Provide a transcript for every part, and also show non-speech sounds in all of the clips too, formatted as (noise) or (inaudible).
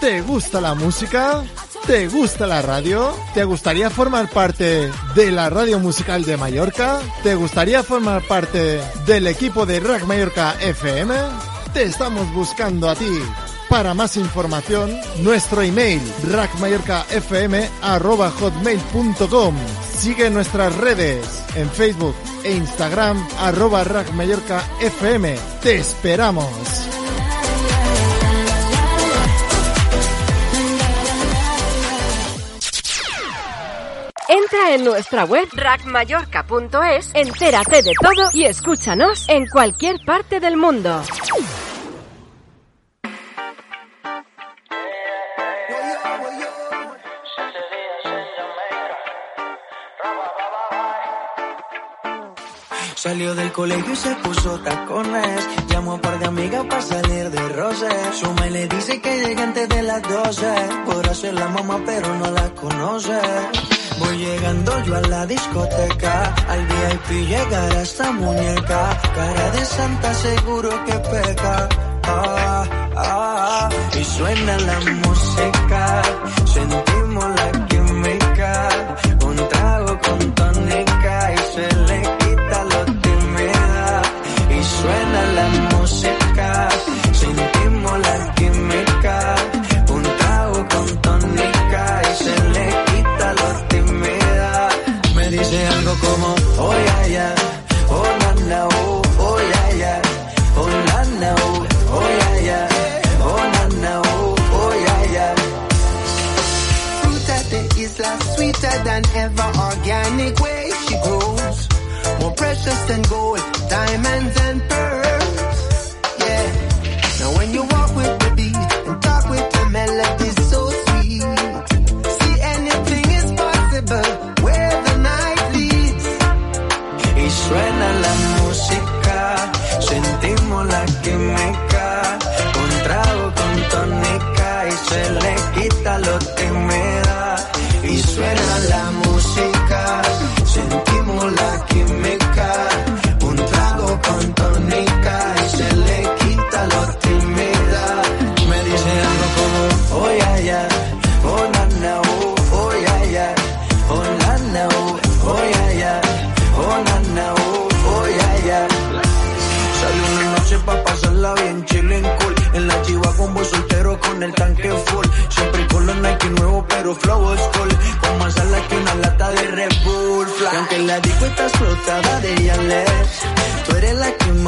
¿Te gusta la música? ¿Te gusta la radio? ¿Te gustaría formar parte de la radio musical de Mallorca? ¿Te gustaría formar parte del equipo de Rack Mallorca FM? Te estamos buscando a ti. Para más información, nuestro email rackmallorcafm@hotmail.com. Sigue nuestras redes en Facebook e Instagram arroba rackmallorcafm. Te esperamos. Entra en nuestra web rackmallorca.es, entérate de todo y escúchanos en cualquier parte del mundo. Salió del colegio y se puso tacones. Llamó a par de amigas para salir de roce. Suma y le dice que llega antes de las 12. Podrá ser la mamá, pero no la conoce. Voy llegando yo a la discoteca. Al VIP llegará esta muñeca. Cara de santa, seguro que peca. Ah, ah, y suena la música. Sentimos sweeter than ever, organic way she grows. More precious than gold, diamonds and pearls.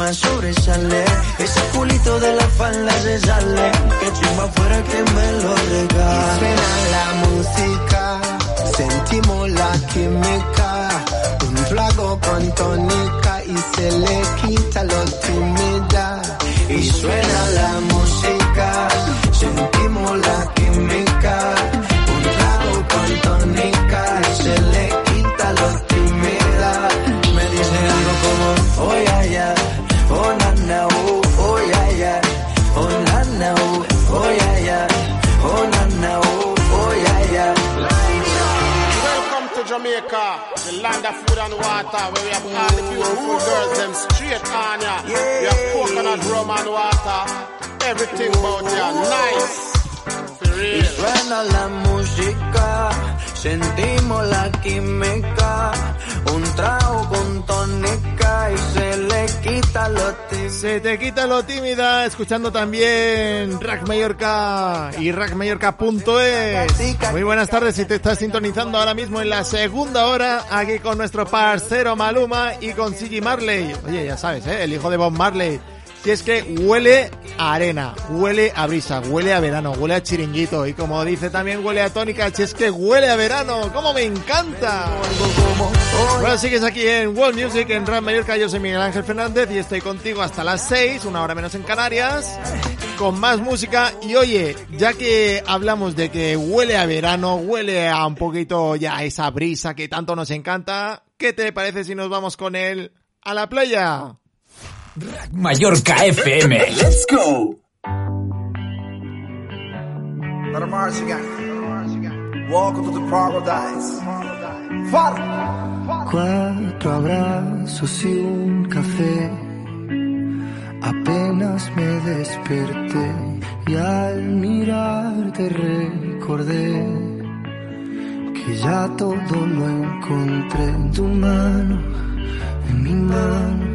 Más sobresale. Ese culito de la falda se sale. Que chimba fuera que me lo Y regale suena la música, Jamaica, the land of food and water, where we have all the beautiful girls, them straight on ya. We have coconut rum and water, everything about ya, nice. For Y real. suena la música, sentimos la química, un trago con tónica y se le quita lo tímido. Se te quita lo tímida escuchando también Rack Mallorca y rackmallorca.es. Muy buenas tardes si te estás sintonizando ahora mismo en la segunda hora aquí con nuestro parcero Maluma y con Siggy Marley. Oye, ya sabes, ¿eh? el hijo de Bob Marley. Si es que huele a arena, huele a brisa, huele a verano, huele a chiringuito y como dice también huele a tónica, si es que huele a verano, como me encanta. Bueno, sigues aquí en World Music, en Ram Mallorca, yo soy Miguel Ángel Fernández y estoy contigo hasta las 6, una hora menos en Canarias, con más música. Y oye, ya que hablamos de que huele a verano, huele a un poquito ya esa brisa que tanto nos encanta, ¿qué te parece si nos vamos con él a la playa? Mallorca FM. Let's go. Let march again. Welcome to the paradise. Father. Cuatro abrazos y un café. Apenas me desperté y al mirarte recordé que ya todo lo encontré en tu mano, en mi mano,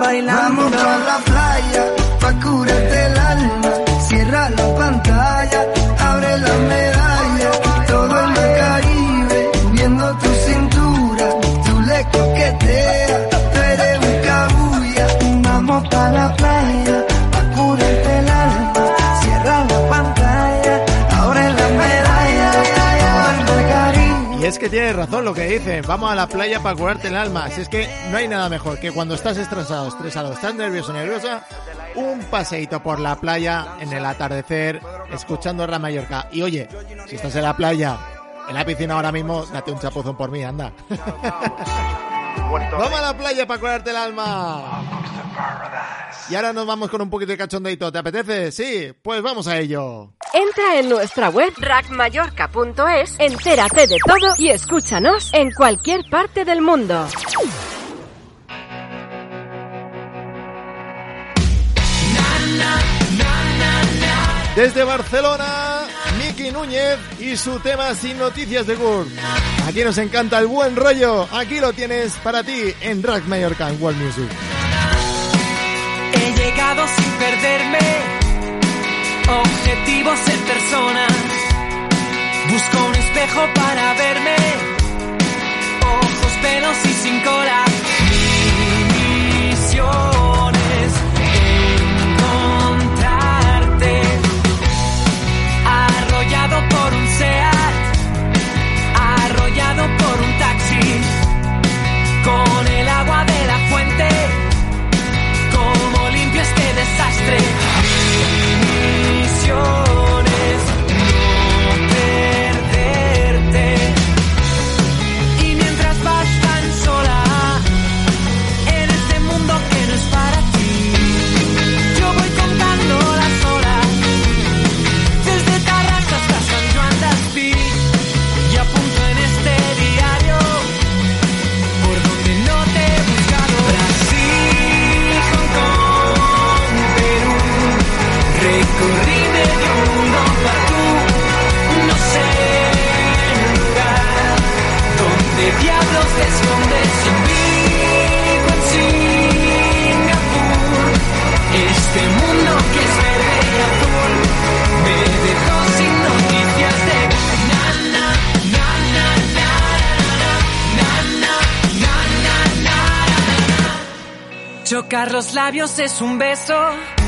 bailando. Vamos que tienes razón lo que dice. Vamos a la playa para curarte el alma. Si es que no hay nada mejor que cuando estás estresado, estresado, estás nervioso, nerviosa, un paseíto por la playa en el atardecer, escuchando Ra Mallorca. Y oye, si estás en la playa, en la piscina ahora mismo, date un chapuzón por mí, anda. (laughs) Vamos a la playa para curarte el alma. Y ahora nos vamos con un poquito de cachondeito. ¿Te apetece? Sí, pues vamos a ello. Entra en nuestra web rackmallorca.es, entérate de todo y escúchanos en cualquier parte del mundo. Desde Barcelona, Miki Núñez y su tema Sin Noticias de Gurt. Aquí nos encanta el buen rollo. Aquí lo tienes para ti en Rack Mallorca en World Music. He llegado sin perderme. Besar los labios es un beso.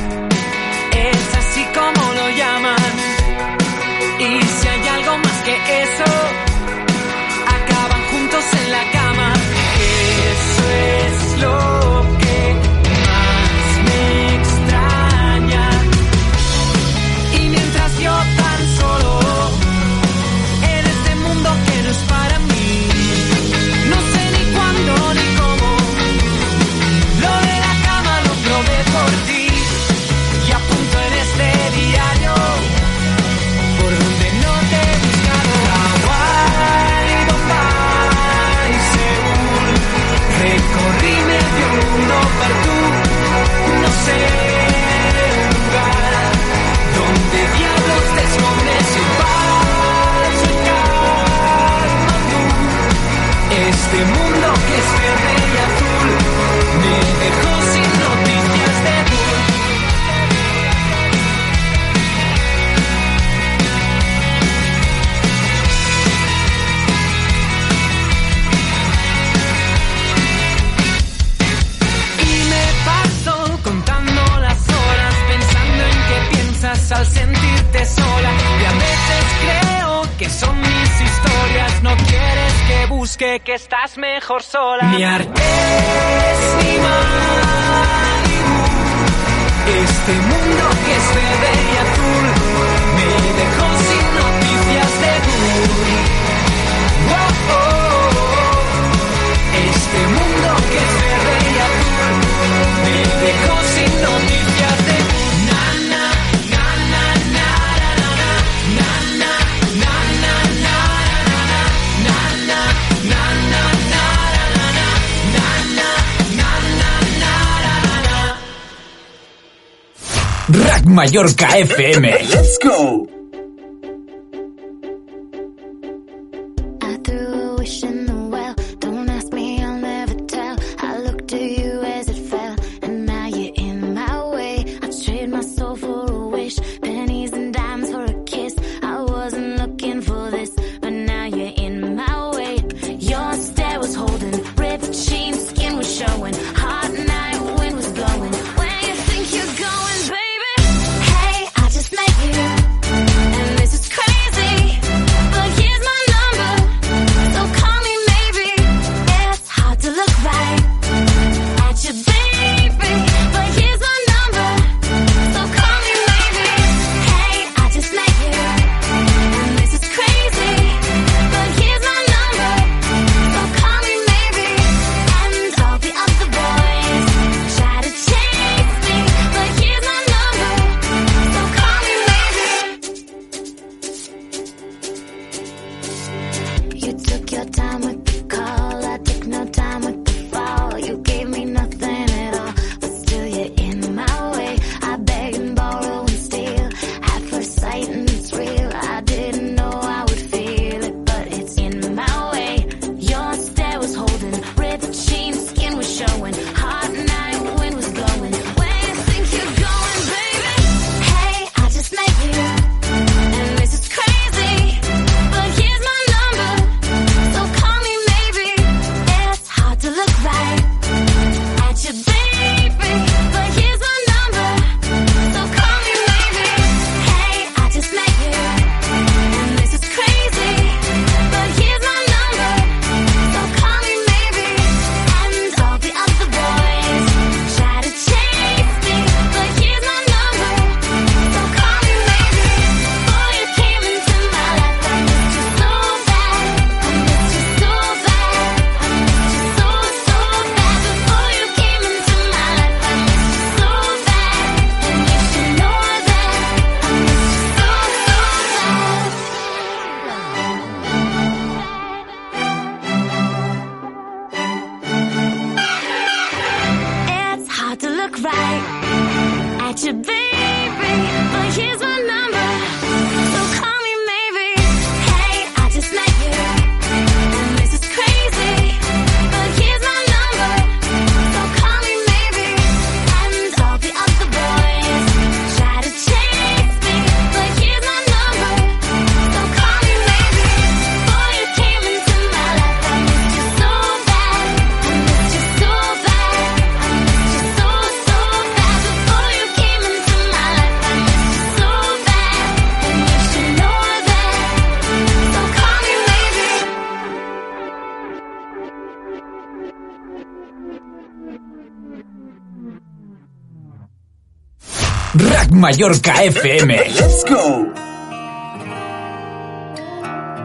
que estás mejor sola. Mallorca FM. Let's go. Mallorca FM. Let's go.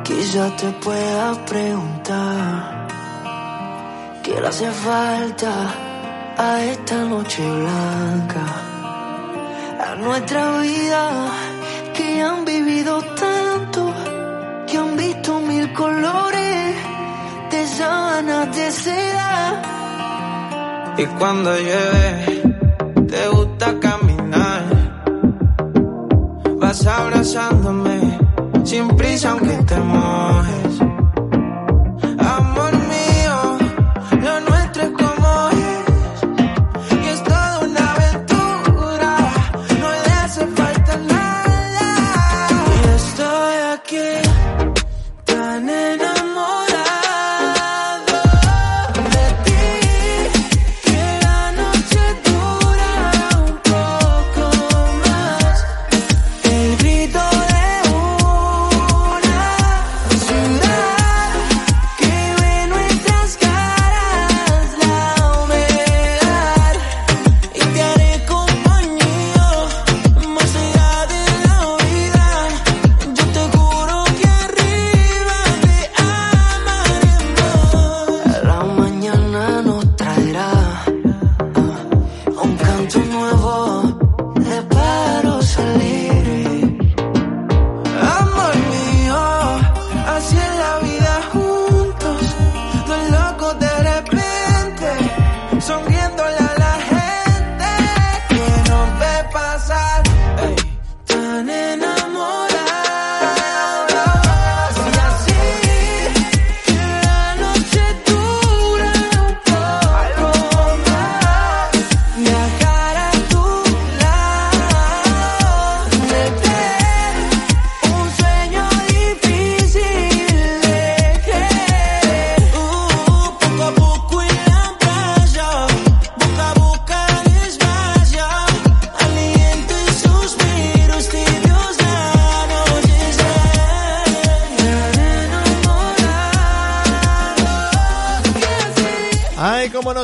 Quizá te pueda preguntar qué le hace falta a esta noche blanca, a nuestra vida que han vivido tanto, que han visto mil colores de sábanas de seda. Y cuando llueve, Abrazándome, sin prisa aunque te mojes.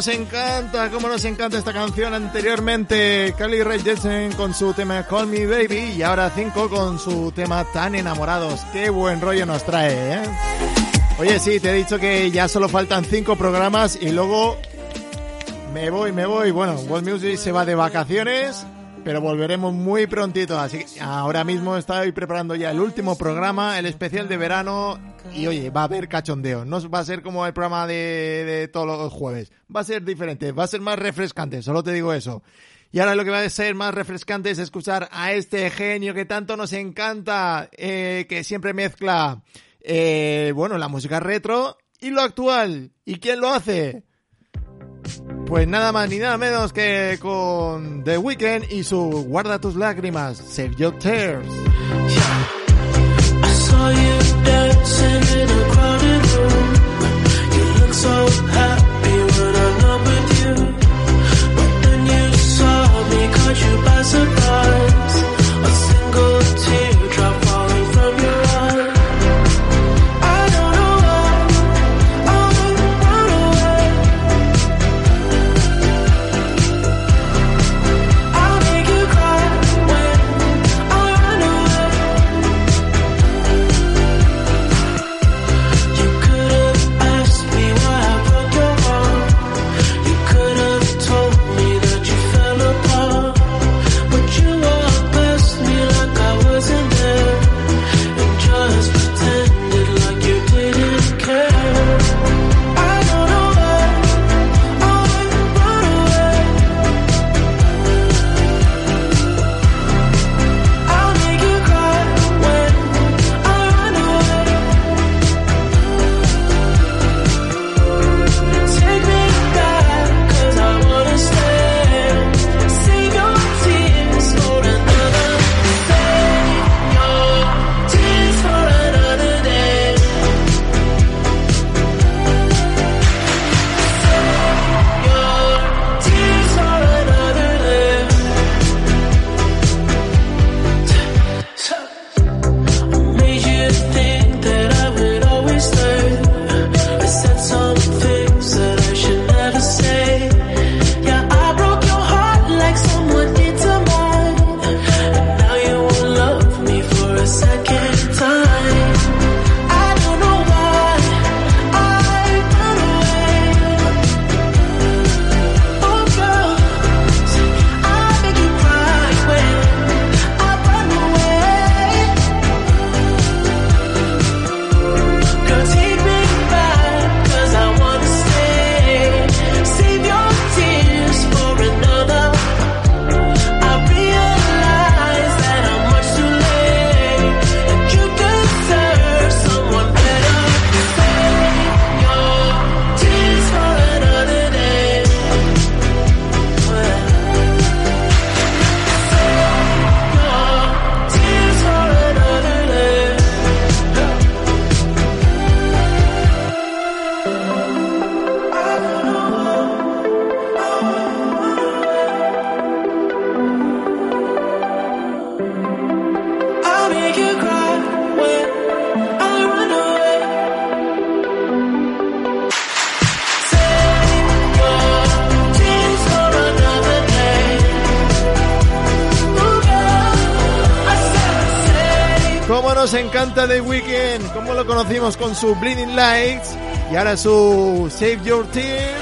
Nos encanta, cómo nos encanta esta canción anteriormente. Carly Rae Jepsen con su tema Call Me Baby y ahora 5 con su tema Tan Enamorados. Qué buen rollo nos trae, ¿eh? Oye, sí, te he dicho que ya solo faltan 5 programas y luego me voy, me voy. Bueno, World Music se va de vacaciones, pero volveremos muy prontito. Así que ahora mismo estoy preparando ya el último programa, el especial de verano. Y oye, va a haber cachondeo. No va a ser como el programa de, de todos los jueves. Va a ser diferente, va a ser más refrescante, solo te digo eso. Y ahora lo que va a ser más refrescante es escuchar a este genio que tanto nos encanta, eh, que siempre mezcla, eh, bueno, la música retro y lo actual. ¿Y quién lo hace? Pues nada más ni nada menos que con The Weeknd y su Guarda tus lágrimas, Save Your Tears. Surprise. A single teardrop Cómo nos encanta The Weeknd, cómo lo conocimos con su Bleeding Lights y ahora su Save Your Tears.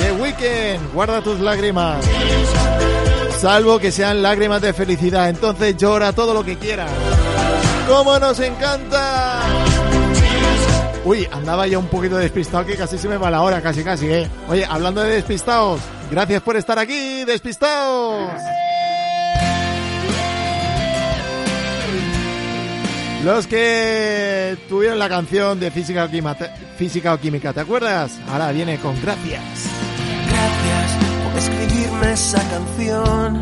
The Weeknd, guarda tus lágrimas. Salvo que sean lágrimas de felicidad, entonces llora todo lo que quieras. ¡Cómo nos encanta! Uy, andaba ya un poquito despistado que casi se me va la hora, casi casi, eh. Oye, hablando de despistados, gracias por estar aquí, despistados. Los que tuvieron la canción de física o, química, física o química, ¿te acuerdas? Ahora viene con gracias. Gracias por escribirme esa canción,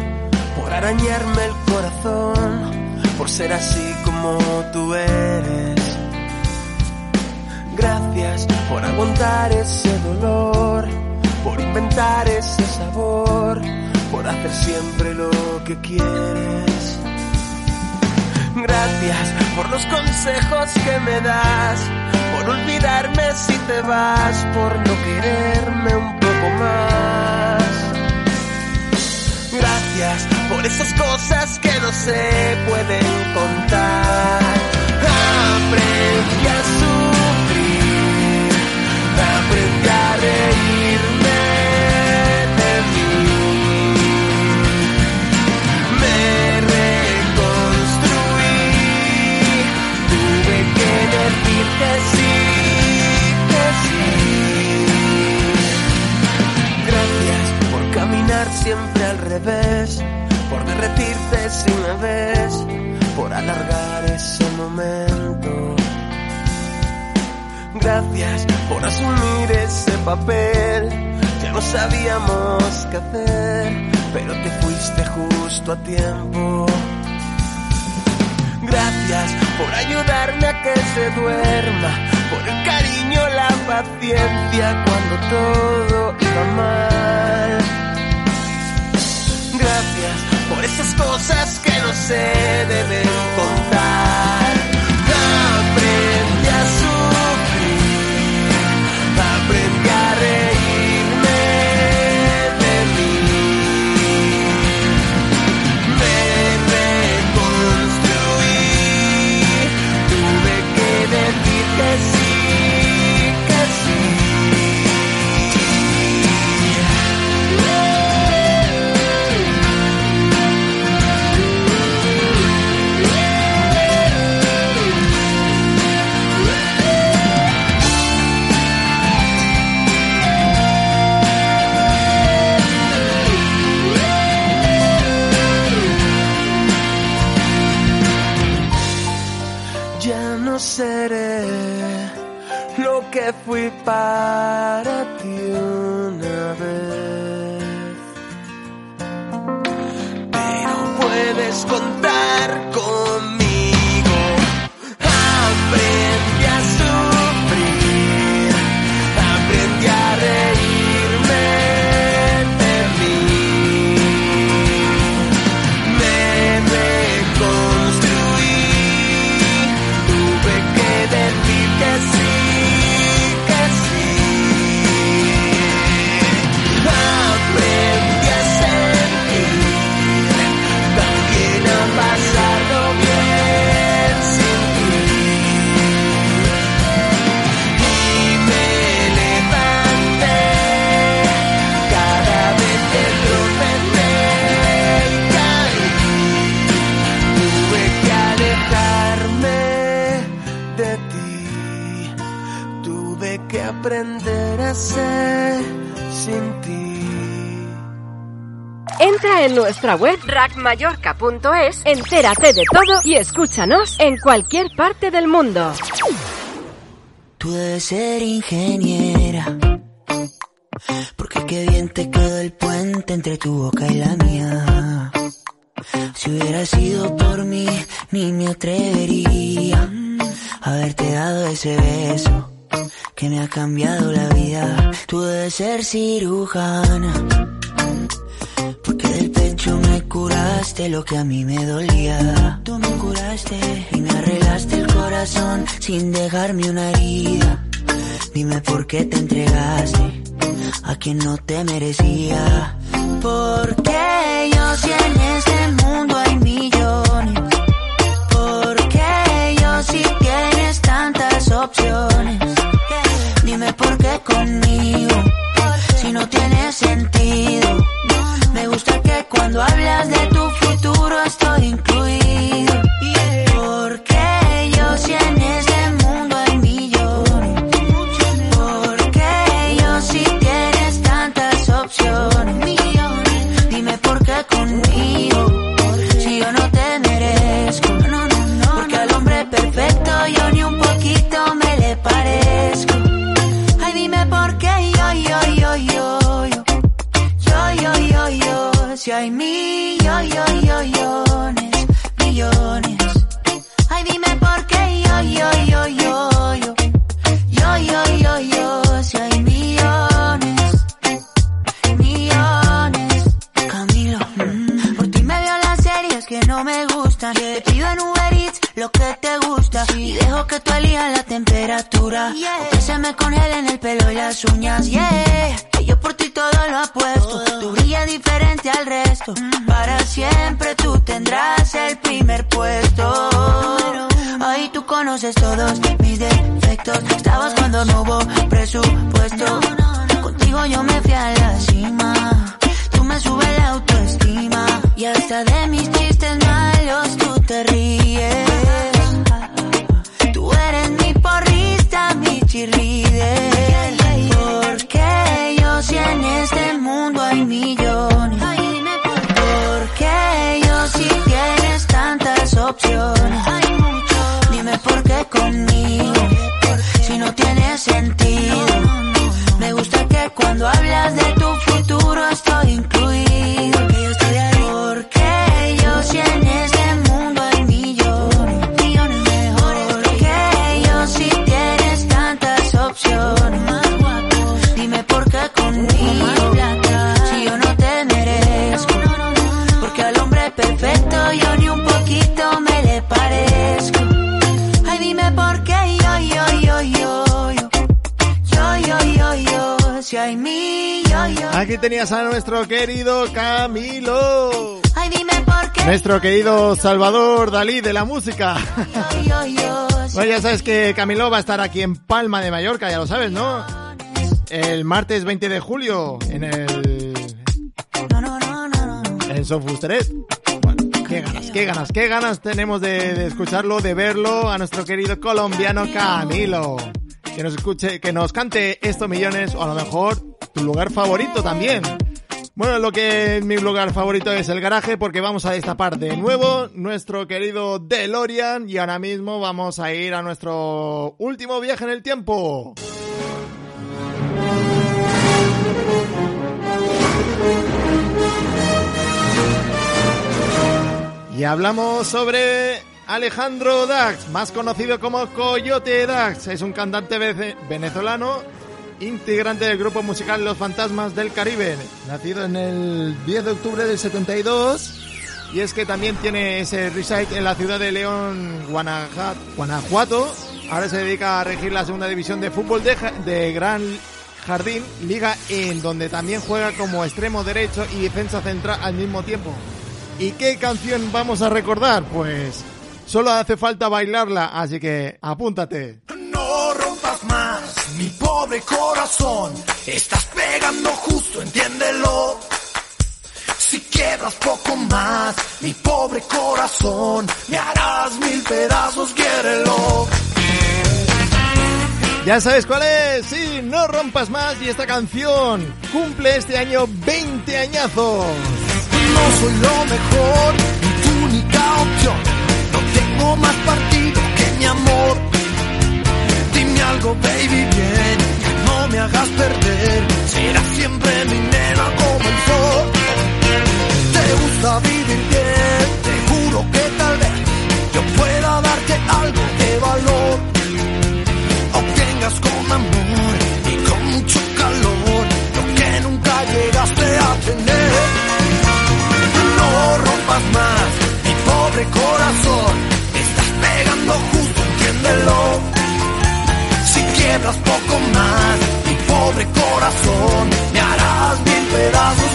por arañarme el corazón, por ser así como tú eres. Gracias por aguantar ese dolor, por inventar ese sabor, por hacer siempre lo que quieres. Gracias por los consejos que me das, por olvidarme si te vas, por no quererme un poco más. Gracias por esas cosas que no se pueden contar. Aprendí a sufrir, aprendí a reírme siempre al revés, por derretirte si me ves, por alargar ese momento. Gracias por asumir ese papel, ya no sabíamos qué hacer, pero te fuiste justo a tiempo. Gracias por ayudarme a que se duerma, por el cariño, la paciencia cuando todo iba mal. Gracias por esas cosas que no se deben contar. Aprendí a que fui para en nuestra web rackmallorca.es, entérate de todo y escúchanos en cualquier parte del mundo. Tú debes ser ingeniera. Porque qué bien te quedó el puente entre tu boca y la mía. Si hubiera sido por mí, ni me atrevería a haberte dado ese beso que me ha cambiado la vida. Tú debes ser cirujana. Pecho me curaste lo que a mí me dolía. Tú me curaste y me arreglaste el corazón sin dejarme una herida. Dime por qué te entregaste a quien no te merecía. Porque yo si este Cuando hablas de tu futuro estoy incluido. Nuestro querido Salvador Dalí de la música. (laughs) Bueno, ya sabes que Camilo va a estar aquí en Palma de Mallorca, ya lo sabes, ¿no? El martes 20 de julio en el... En Sofusteret. Bueno, qué ganas, qué ganas, qué ganas tenemos de, de escucharlo, de verlo a nuestro querido colombiano Camilo. Que nos escuche, que nos cante estos millones o a lo mejor tu lugar favorito también. Bueno, lo que mi lugar favorito es el garaje porque vamos a destapar de nuevo nuestro querido DeLorean y ahora mismo vamos a ir a nuestro último viaje en el tiempo. Y hablamos sobre Alejandro Dax, más conocido como Coyote Dax. Es un cantante venezolano, integrante del grupo musical Los Fantasmas del Caribe, nacido en el 10 de octubre del 72. Y es que también tiene ese reside en la ciudad de León, Guanajuato. Ahora se dedica a regir la segunda división de fútbol de, de Gran Jardín, liga en donde también juega como extremo derecho y defensa central al mismo tiempo. ¿Y qué canción vamos a recordar? Pues solo hace falta bailarla, así que apúntate. Mi pobre corazón. Estás pegando justo, entiéndelo. Si quiebras poco más, mi pobre corazón, me harás mil pedazos, quiérelo. Ya sabes cuál es, sí, no rompas más y esta canción cumple este año 20 añazos. No soy lo mejor, ni tu única opción. No tengo más partido que mi amor. Baby, bien. No me hagas perder. Serás siempre mi nena como el sol. Te gusta vivir bien. Te juro que tal vez yo pueda darte algo de valor. Obtengas con amor y con mucho calor lo que nunca llegaste a tener. No rompas más mi pobre corazón. Quiebras poco más. Mi pobre corazón, me harás mil pedazos,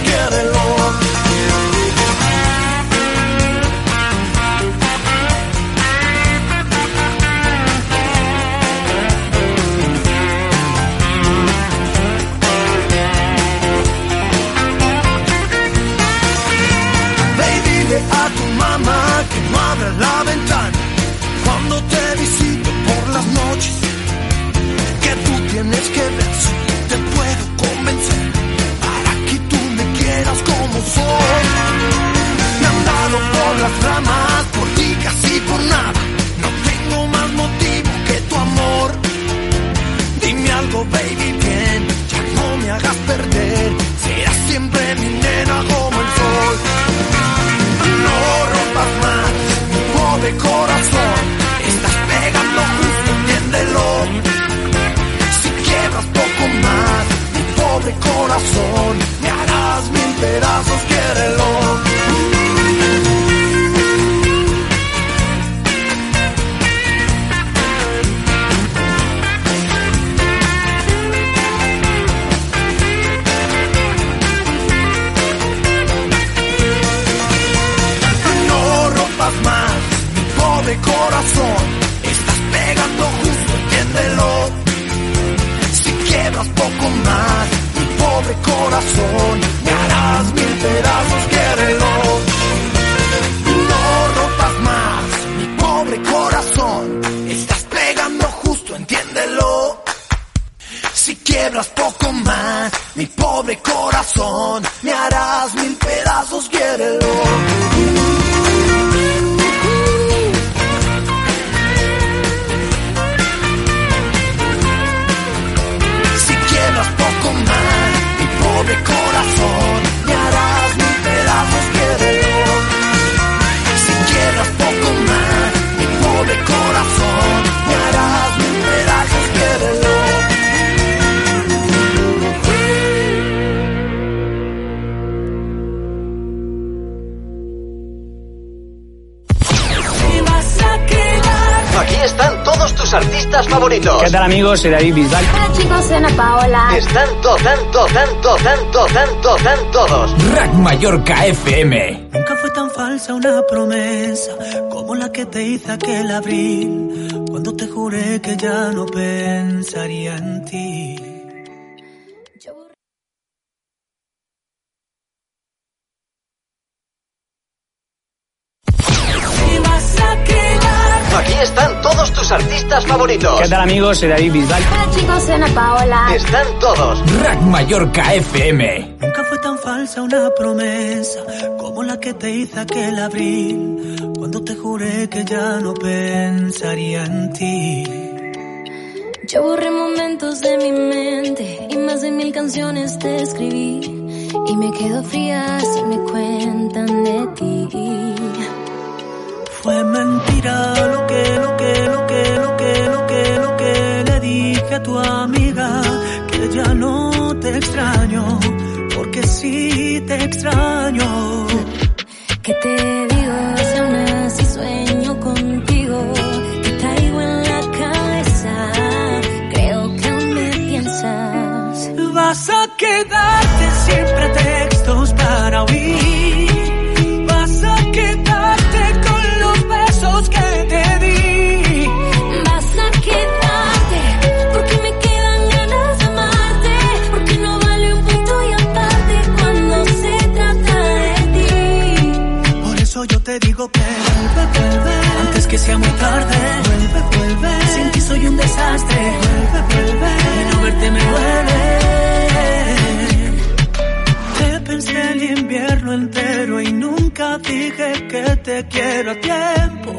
de corazón. Estás pegando justo, entiéndelo. Si quiebras poco más, mi pobre corazón, me harás mil pedazos, quiérelo. Corazón. Estás pegando justo, entiéndelo. Si quiebras poco más, mi pobre corazón, me harás mil pedazos, quiérelo. No rompas más, mi pobre corazón. Estás pegando justo, entiéndelo. Si quiebras poco más, mi pobre corazón, me harás mil pedazos, quiérelo. Artistas favoritos. ¿Qué tal amigos? Soy David Bisbal. Hola chicos, soy Ana Paola. Están to, tanto, tanto, tanto, tanto, tan todos. Rack Mallorca FM. Nunca fue tan falsa una promesa como la que te hice aquel abril, cuando te juré que ya no pensaría en ti. Artistas favoritos. ¿Qué tal amigos? Soy David Bisbal. Hola chicos, soy Ana Paola. Están todos. Rack Mallorca FM. Nunca fue tan falsa una promesa como la que te hice aquel abril, cuando te juré que ya no pensaría en ti. Yo borré momentos de mi mente y más de mil canciones te escribí y me quedo fría si me cuentan de ti. Fue mentira lo que, lo que, lo que, lo que, lo que, lo que le dije a tu amiga, que ya no te extraño, porque sí te extraño. ¿Qué te digo si aún así sueño contigo? Te traigo en la cabeza, creo que aún me piensas. Vas a quedarte sin pretextos para huir. Dije que te quiero a tiempo.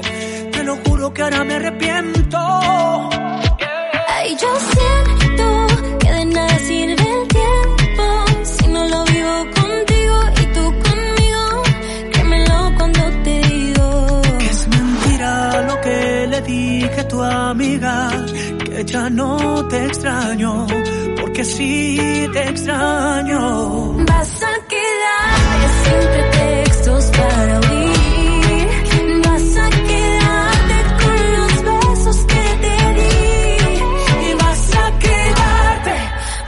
Te lo juro que ahora me arrepiento. Ay, yo siento que de nada sirve el tiempo si no lo vivo contigo y tú conmigo. Créemelo cuando te digo. Que es mentira lo que le dije a tu amiga, que ya no te extraño, sí te extraño. Vas a quedarte sin pretextos para huir. Vas a quedarte con los besos que te di. Y vas a quedarte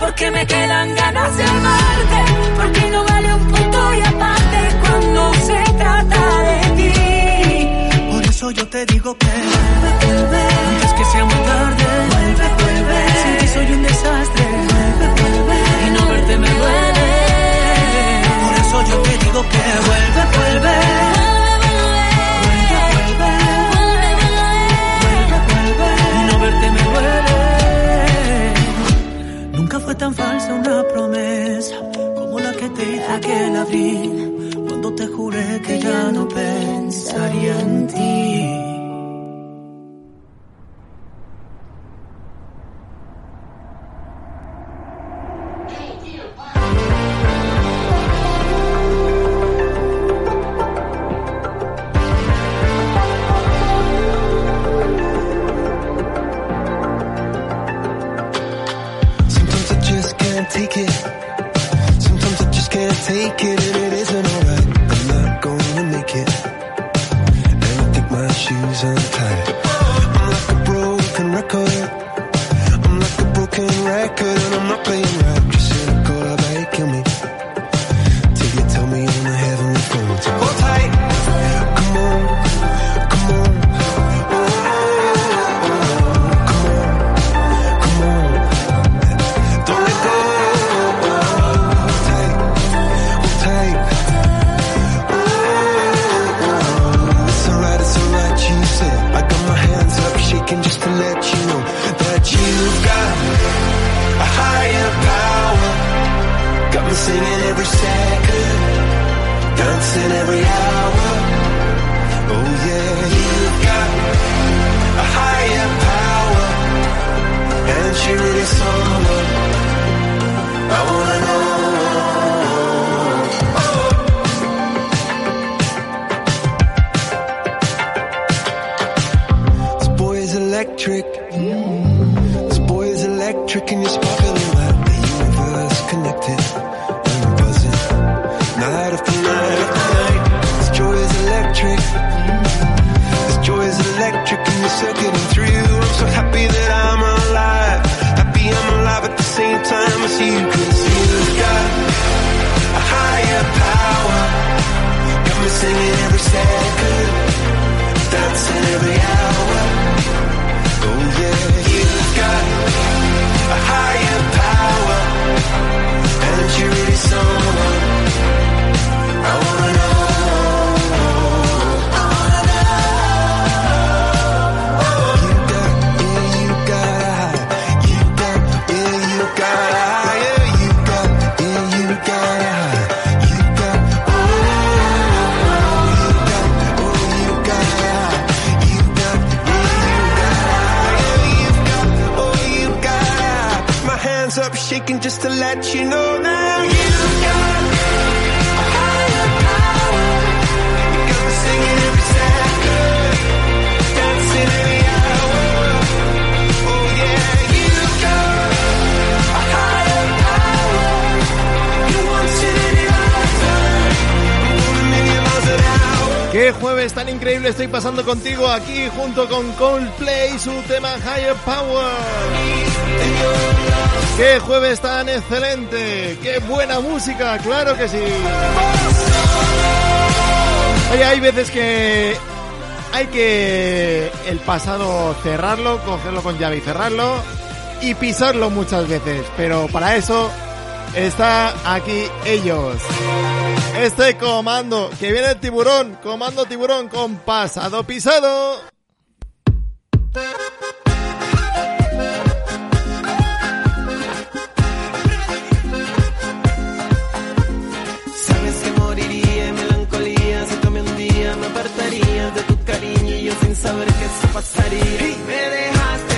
porque me quedan ganas de amarte, porque pasando contigo aquí junto con Coldplay su tema Higher Power. ¡Qué jueves tan excelente! ¡Qué buena música! ¡Claro que sí! Hay veces que hay que el pasado cerrarlo, cogerlo con llave y cerrarlo y pisarlo muchas veces, pero para eso está aquí ellos. Este comando, que viene el tiburón, comando tiburón con pasado pisado. Sabes que moriría en melancolía si tomé un día me apartaría de tu cariño y yo sin saber qué se pasaría. Y me dejaste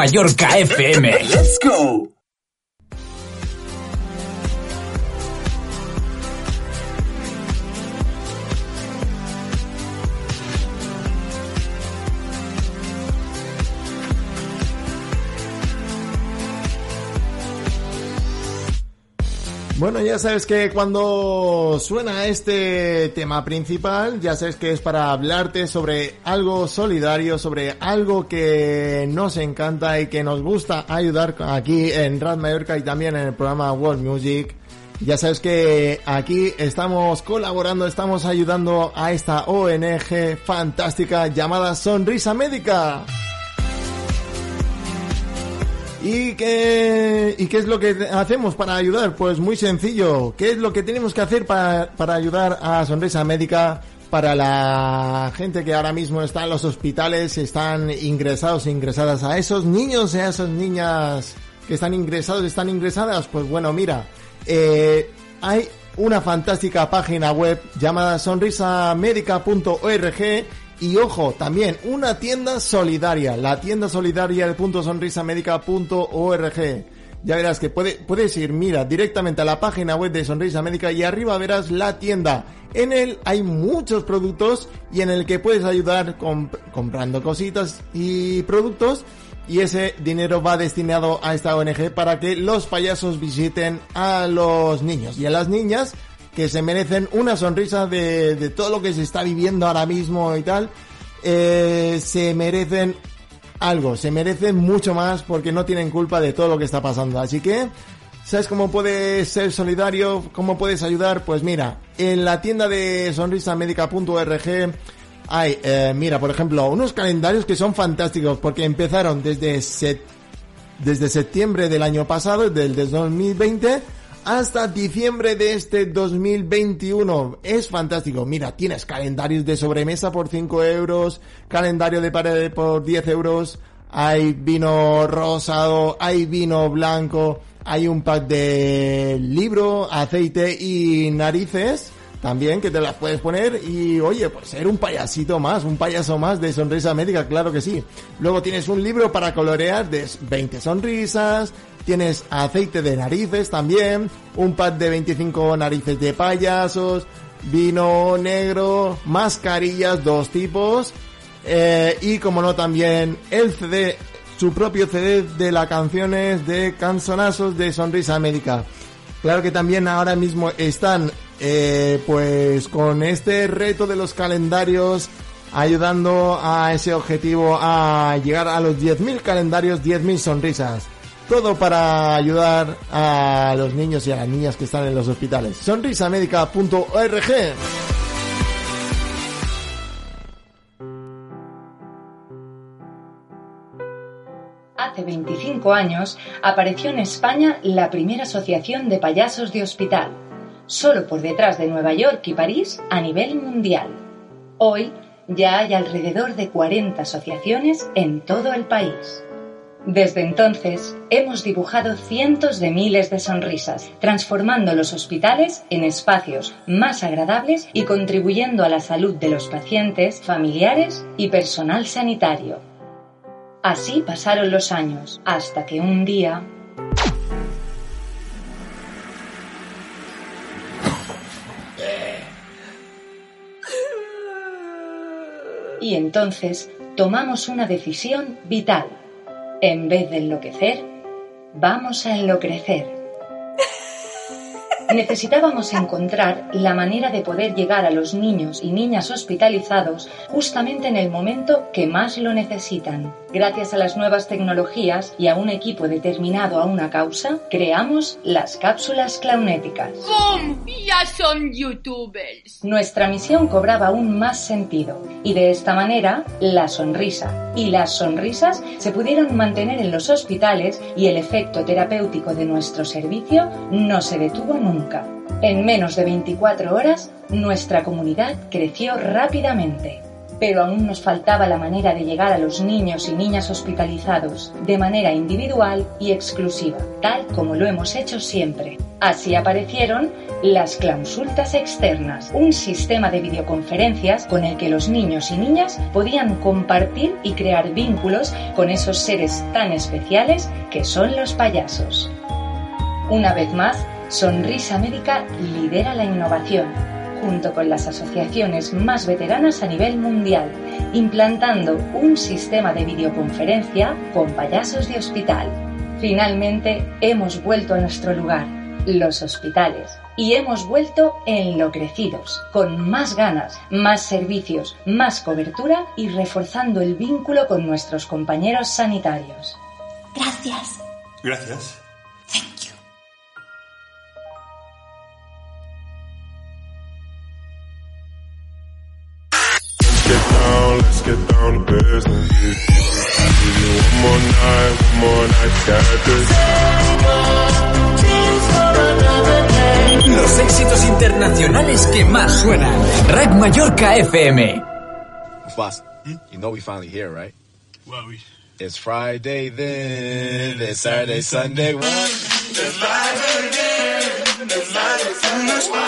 Mallorca FM. Let's go. Bueno, ya sabes que cuando suena este tema principal, ya sabes que es para hablarte sobre algo solidario, sobre algo que nos encanta y que nos gusta ayudar aquí en Rad Mallorca y también en el programa World Music. Ya sabes que aquí estamos colaborando, estamos ayudando a esta ONG fantástica llamada Sonrisa Médica. ¿Y qué, ¿Y qué es lo que hacemos para ayudar? Pues muy sencillo. ¿Qué es lo que tenemos que hacer para, para ayudar a Sonrisa Médica? Para la gente que ahora mismo está en los hospitales, están ingresados e ingresadas a esos niños y a esas niñas que están ingresados, están ingresadas. Pues bueno, mira, eh, hay una fantástica página web llamada sonrisamedica.org y ojo, también una tienda solidaria, la tienda solidaria de punto sonrisamedica.org. Ya verás que puede, puedes ir, mira, directamente a la página web de Sonrisa Médica y arriba verás la tienda. En él hay muchos productos y en el que puedes ayudar comp- comprando cositas y productos y ese dinero va destinado a esta ONG para que los payasos visiten a los niños y a las niñas que se merecen una sonrisa de, de todo lo que se está viviendo ahora mismo y tal. Eh, se merecen algo, se merecen mucho más porque no tienen culpa de todo lo que está pasando. Así que, ¿sabes cómo puedes ser solidario? ¿Cómo puedes ayudar? Pues mira, en la tienda de sonrisamedica.org hay, eh, mira, por ejemplo, unos calendarios que son fantásticos porque empezaron desde, set- desde septiembre del año pasado, del 2020, hasta diciembre de este 2021. Es fantástico. Mira, tienes calendarios de sobremesa por 5 euros, calendario de pared por 10 euros, hay vino rosado, hay vino blanco, hay un pack de libro, aceite y narices. También que te las puedes poner y oye, pues ser un payasito más, un payaso más de sonrisa médica, claro que sí. Luego tienes un libro para colorear de 20 sonrisas, tienes aceite de narices también, un pack de 25 narices de payasos, vino negro, mascarillas, dos tipos, eh, y como no también el CD, su propio CD de las canciones de canzonazos de sonrisa médica. Claro que también ahora mismo están eh, pues con este reto de los calendarios ayudando a ese objetivo a llegar a los 10.000 calendarios, 10.000 sonrisas. Todo para ayudar a los niños y a las niñas que están en los hospitales. Sonrisamedica.org Hace 25 años apareció en España la primera asociación de payasos de hospital, solo por detrás de Nueva York y París a nivel mundial. Hoy ya hay alrededor de 40 asociaciones en todo el país. Desde entonces hemos dibujado cientos de miles de sonrisas, transformando los hospitales en espacios más agradables y contribuyendo a la salud de los pacientes, familiares y personal sanitario. Así pasaron los años, hasta que un día... Y entonces tomamos una decisión vital. En vez de enloquecer, vamos a enloquecer. Necesitábamos encontrar la manera de poder llegar a los niños y niñas hospitalizados justamente en el momento que más lo necesitan. Gracias a las nuevas tecnologías y a un equipo determinado a una causa, creamos las cápsulas clownéticas. ¡Bum! Ya son youtubers. Nuestra misión cobraba aún más sentido y de esta manera la sonrisa y las sonrisas se pudieron mantener en los hospitales y el efecto terapéutico de nuestro servicio no se detuvo nunca. En menos de 24 horas, nuestra comunidad creció rápidamente. Pero aún nos faltaba la manera de llegar a los niños y niñas hospitalizados de manera individual y exclusiva, tal como lo hemos hecho siempre. Así aparecieron las clausultas externas, un sistema de videoconferencias con el que los niños y niñas podían compartir y crear vínculos con esos seres tan especiales que son los payasos. Una vez más, Sonrisa Médica lidera la innovación, junto con las asociaciones más veteranas a nivel mundial, implantando un sistema de videoconferencia con payasos de hospital. Finalmente, hemos vuelto a nuestro lugar, los hospitales, y hemos vuelto enloquecidos, con más ganas, más servicios, más cobertura y reforzando el vínculo con nuestros compañeros sanitarios. Gracias. Gracias. Get down to business. Give you one more night, one more night, got this. Los éxitos internacionales que más suenan. Rack Mallorca FM. Boss, you know we finally here, right? Well, we... It's Friday then, it's Saturday, Sunday? It's Friday then, it's Saturday, Sunday,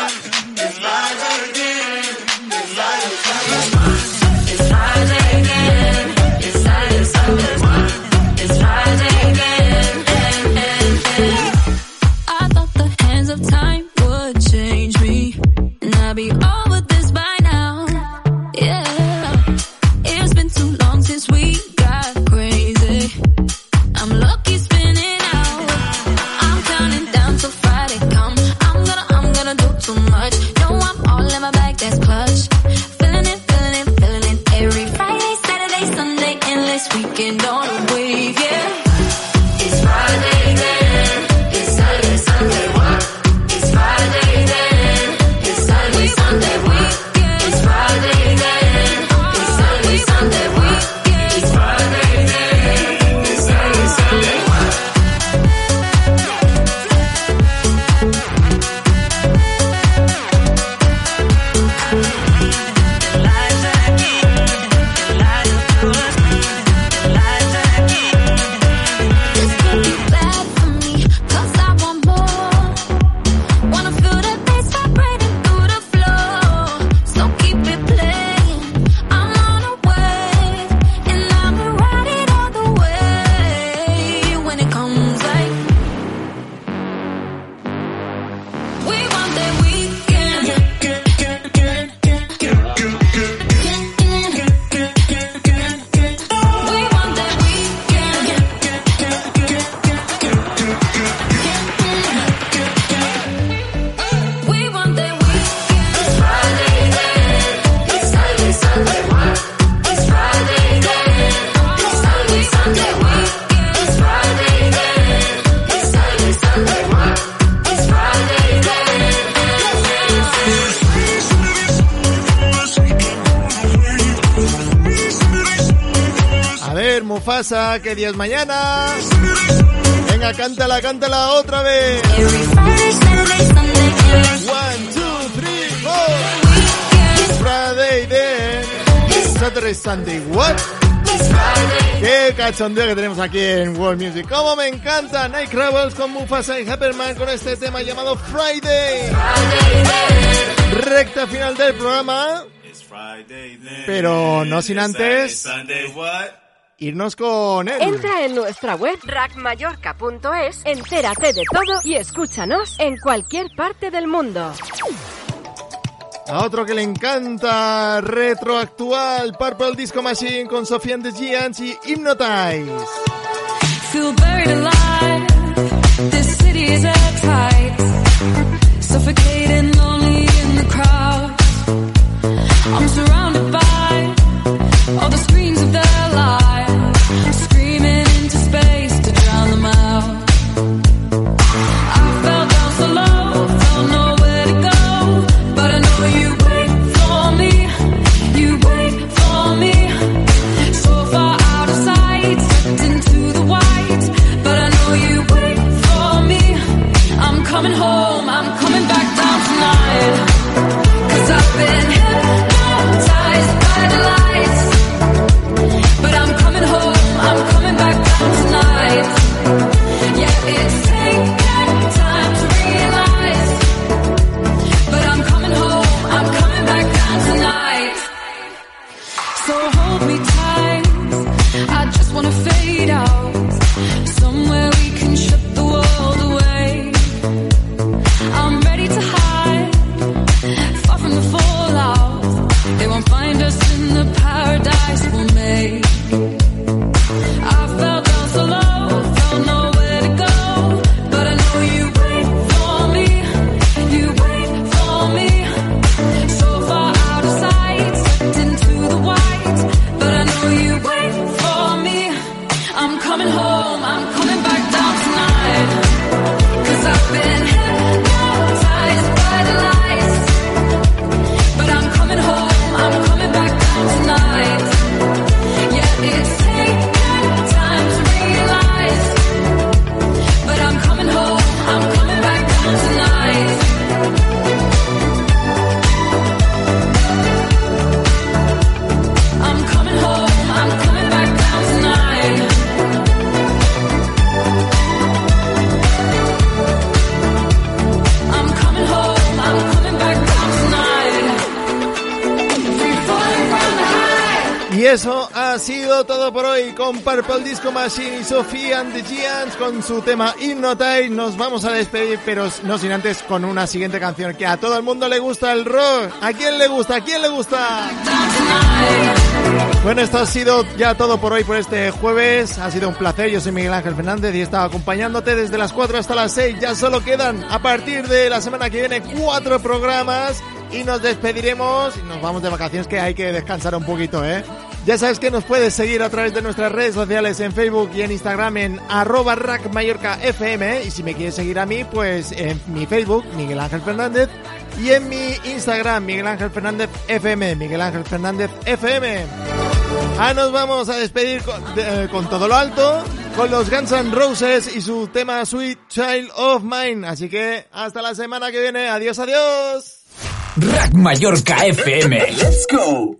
Mufasa, que día es mañana. Venga, cántala, cántala otra vez. One, two, three, four. Friday then. Saturday, Sunday, what? Qué cachondeo que tenemos aquí en World Music. Como me encanta Night Crawls con Mufasa y Happerman con este tema llamado Friday. Recta final del programa. Pero no sin antes irnos con él. Entra en nuestra web rackmallorca.es, entérate de todo y escúchanos en cualquier parte del mundo. A otro que le encanta, retroactual, Purple Disco Machine con Sofía and the Giants y Hypnotize. Feel buried alive. This city is at tight. Disco Machine y Sophie and the Giants con su tema Hypnotize. Nos vamos a despedir, pero no sin antes con una siguiente canción que a todo el mundo le gusta el rock. ¿A quién le gusta? ¿A quién le gusta? Bueno, esto ha sido ya todo por hoy, por este jueves. Ha sido un placer. Yo soy Miguel Ángel Fernández y he estado acompañándote desde las 4 hasta las 6. Ya solo quedan a partir de la semana que viene cuatro programas y nos despediremos nos vamos de vacaciones que hay que descansar un poquito, ¿eh? Ya sabes que nos puedes seguir a través de nuestras redes sociales en Facebook y en Instagram en arroba FM y si me quieres seguir a mí, pues en mi Facebook, Miguel Ángel Fernández, y en mi Instagram, Miguel Ángel Fernández FM, Miguel Ángel Fernández FM. Ah, nos vamos a despedir eh, con todo lo alto, con los Guns N' Roses y su tema Sweet Child of Mine. Así que hasta la semana que viene. Adiós, adiós. Rack Mallorca FM. Let's go.